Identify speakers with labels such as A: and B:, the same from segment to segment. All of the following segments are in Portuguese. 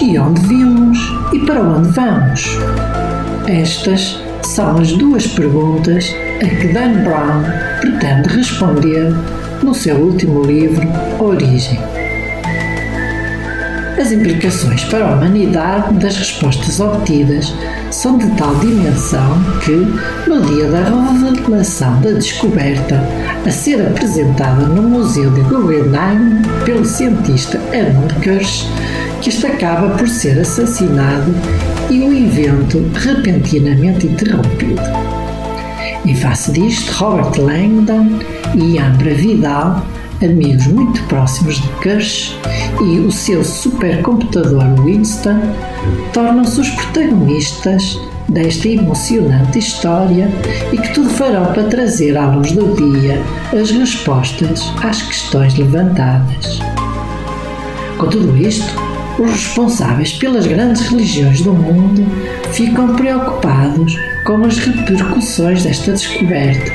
A: De onde vimos e para onde vamos? Estas são as duas perguntas a que Dan Brown pretende responder no seu último livro, Origem. As implicações para a humanidade das respostas obtidas são de tal dimensão que, no dia da revelação da descoberta a ser apresentada no Museu de Guggenheim pelo cientista Edmund Kirsch, que este acaba por ser assassinado e o evento repentinamente interrompido. Em face disto, Robert Langdon e Ambra Vidal, amigos muito próximos de Kirsch, e o seu supercomputador Winston tornam-se os protagonistas desta emocionante história e que tudo farão para trazer à luz do dia as respostas às questões levantadas. Com tudo isto, os responsáveis pelas grandes religiões do mundo ficam preocupados com as repercussões desta descoberta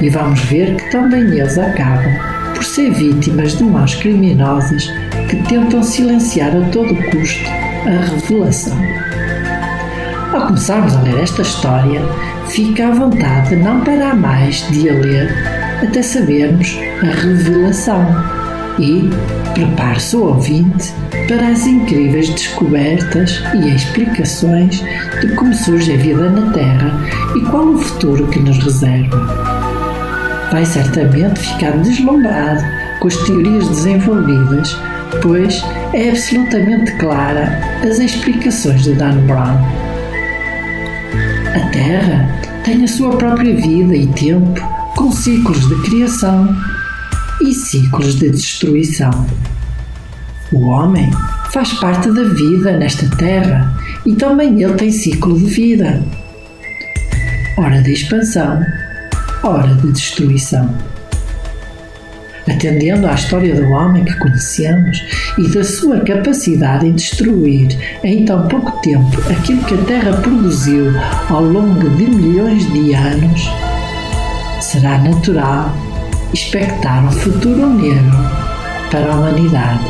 A: e vamos ver que também eles acabam por ser vítimas de mãos criminosas que tentam silenciar a todo custo a revelação. Ao começarmos a ler esta história, fica à vontade não parar mais de a ler até sabermos a revelação e prepare-se o ouvinte para as incríveis descobertas e explicações de como surge a vida na Terra e qual o futuro que nos reserva. Vai certamente ficar deslumbrado com as teorias desenvolvidas, pois é absolutamente clara as explicações de Dan Brown. A Terra tem a sua própria vida e tempo, com ciclos de criação, e ciclos de destruição. O homem faz parte da vida nesta terra e também ele tem ciclo de vida. Hora de expansão, hora de destruição. Atendendo à história do homem que conhecemos e da sua capacidade em destruir em tão pouco tempo aquilo que a Terra produziu ao longo de milhões de anos, será natural expectar um futuro negro para a humanidade.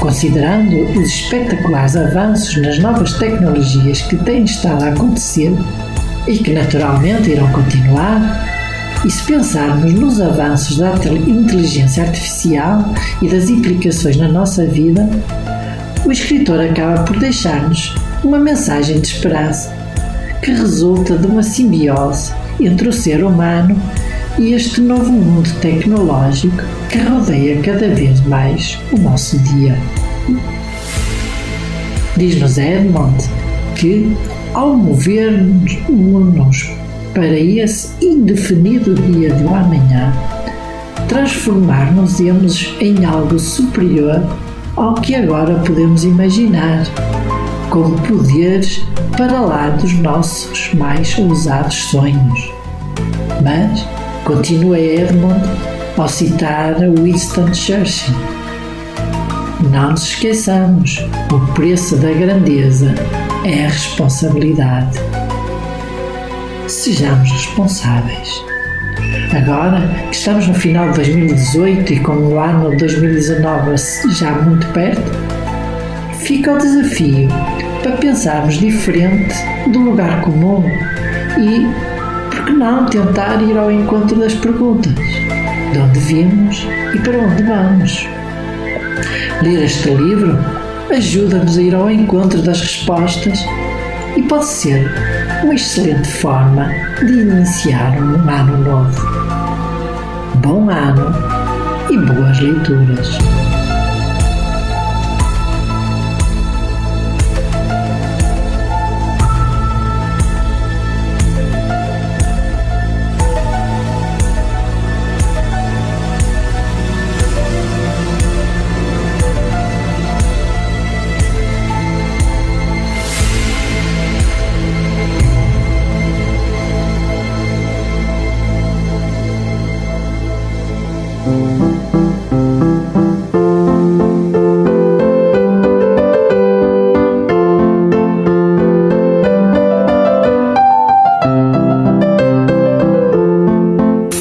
A: Considerando os espetaculares avanços nas novas tecnologias que têm estado a acontecer e que naturalmente irão continuar, e se pensarmos nos avanços da inteligência artificial e das implicações na nossa vida, o escritor acaba por deixar-nos uma mensagem de esperança que resulta de uma simbiose entre o ser humano este novo mundo tecnológico que rodeia cada vez mais o nosso dia. Diz-nos Edmond que, ao mover-nos para esse indefinido dia do amanhã, transformar-nos-emos em algo superior ao que agora podemos imaginar, com poderes para lá dos nossos mais ousados sonhos. Mas, Continua Edmund ao citar Winston Churchill. Não nos esqueçamos, o preço da grandeza é a responsabilidade. Sejamos responsáveis. Agora que estamos no final de 2018 e com o ano de 2019 já muito perto, fica o desafio para pensarmos diferente do lugar comum e que não tentar ir ao encontro das perguntas? De onde vimos e para onde vamos? Ler este livro ajuda-nos a ir ao encontro das respostas e pode ser uma excelente forma de iniciar um ano novo. Bom ano e boas leituras!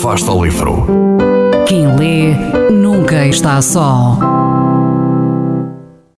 B: Fasta ao livro.
C: Quem lê nunca está só.